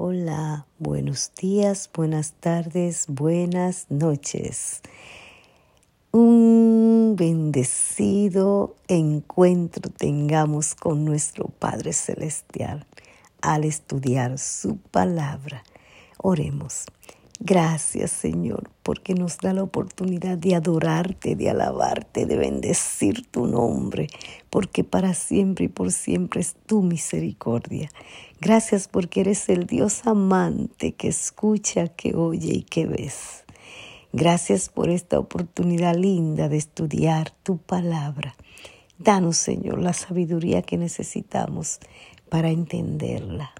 Hola, buenos días, buenas tardes, buenas noches. Un bendecido encuentro tengamos con nuestro Padre Celestial al estudiar su palabra. Oremos. Gracias Señor, porque nos da la oportunidad de adorarte, de alabarte, de bendecir tu nombre, porque para siempre y por siempre es tu misericordia. Gracias porque eres el Dios amante que escucha, que oye y que ves. Gracias por esta oportunidad linda de estudiar tu palabra. Danos, Señor, la sabiduría que necesitamos para entenderla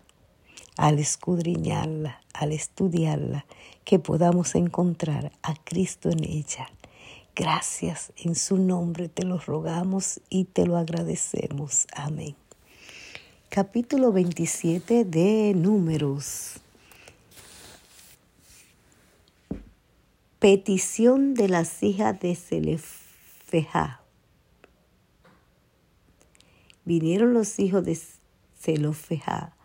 al escudriñarla, al estudiarla, que podamos encontrar a Cristo en ella. Gracias, en su nombre te lo rogamos y te lo agradecemos. Amén. Capítulo 27 de Números. Petición de las hijas de Selefeja. Vinieron los hijos de Selofeja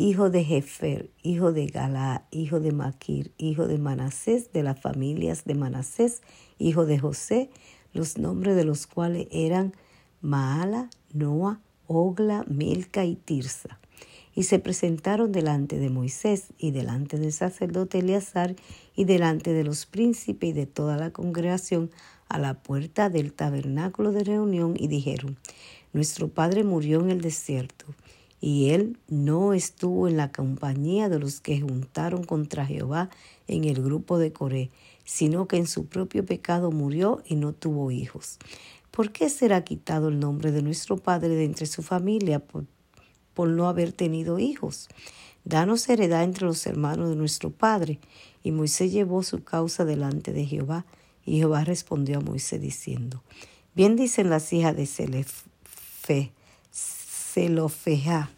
hijo de Jefer, hijo de Galá, hijo de Maquir, hijo de Manasés, de las familias de Manasés, hijo de José, los nombres de los cuales eran Maala, Noa, Ogla, Milca y Tirsa. Y se presentaron delante de Moisés y delante del sacerdote Eleazar y delante de los príncipes y de toda la congregación a la puerta del tabernáculo de reunión y dijeron, Nuestro padre murió en el desierto y él no estuvo en la compañía de los que juntaron contra Jehová en el grupo de Coré, sino que en su propio pecado murió y no tuvo hijos. ¿Por qué será quitado el nombre de nuestro Padre de entre su familia por, no haber tenido hijos? Danos heredad entre los hermanos de nuestro Padre. Y Moisés llevó su causa delante de Jehová, y Jehová respondió a Moisés diciendo, Bien dicen las hijas de Selefe, Selofeja.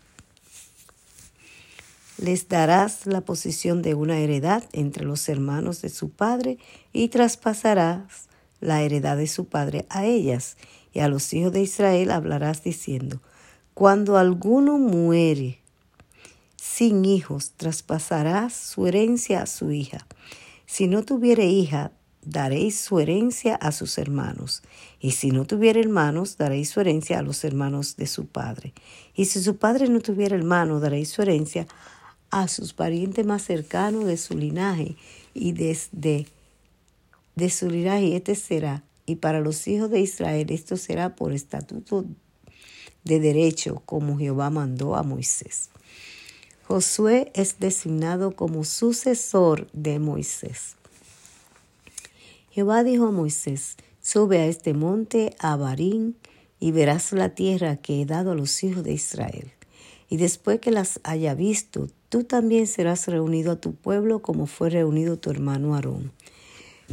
Les darás la posición de una heredad entre los hermanos de su padre y traspasarás la heredad de su padre a ellas. Y a los hijos de Israel hablarás diciendo, cuando alguno muere sin hijos, traspasarás su herencia a su hija. Si no tuviere hija, daréis su herencia a sus hermanos. Y si no tuviera hermanos, daréis su herencia a los hermanos de su padre. Y si su padre no tuviera hermano, daréis su herencia a sus parientes más cercanos de su linaje. Y desde de su linaje este será. Y para los hijos de Israel esto será por estatuto de derecho, como Jehová mandó a Moisés. Josué es designado como sucesor de Moisés. Jehová dijo a Moisés, sube a este monte Abarín y verás la tierra que he dado a los hijos de Israel. Y después que las haya visto, tú también serás reunido a tu pueblo como fue reunido tu hermano Aarón.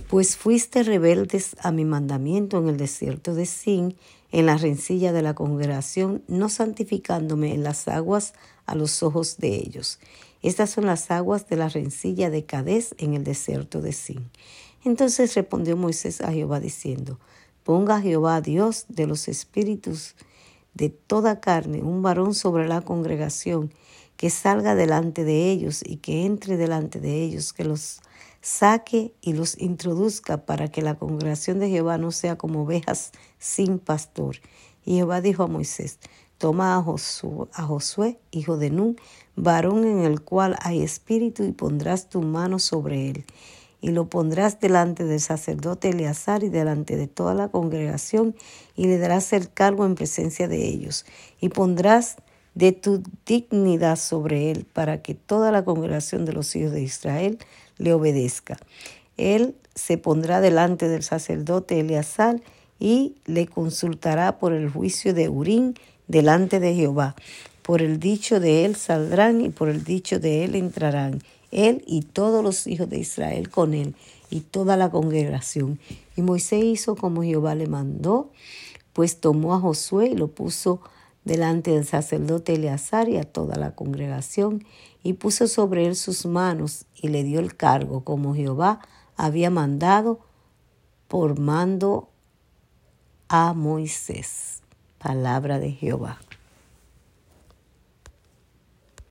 Pues fuiste rebeldes a mi mandamiento en el desierto de Sin, en la rencilla de la congregación, no santificándome en las aguas a los ojos de ellos. Estas son las aguas de la rencilla de Cadés en el desierto de Sin. Entonces respondió Moisés a Jehová diciendo, Ponga Jehová Dios de los espíritus de toda carne un varón sobre la congregación, que salga delante de ellos y que entre delante de ellos, que los saque y los introduzca para que la congregación de Jehová no sea como ovejas sin pastor. Y Jehová dijo a Moisés, toma a Josué, a Josué, hijo de Nun, varón en el cual hay espíritu, y pondrás tu mano sobre él y lo pondrás delante del sacerdote Eleazar y delante de toda la congregación, y le darás el cargo en presencia de ellos, y pondrás de tu dignidad sobre él, para que toda la congregación de los hijos de Israel le obedezca. Él se pondrá delante del sacerdote Eleazar y le consultará por el juicio de Urín delante de Jehová. Por el dicho de él saldrán y por el dicho de él entrarán él y todos los hijos de Israel con él y toda la congregación. Y Moisés hizo como Jehová le mandó, pues tomó a Josué y lo puso delante del sacerdote Eleazar y a toda la congregación, y puso sobre él sus manos y le dio el cargo como Jehová había mandado por mando a Moisés. Palabra de Jehová.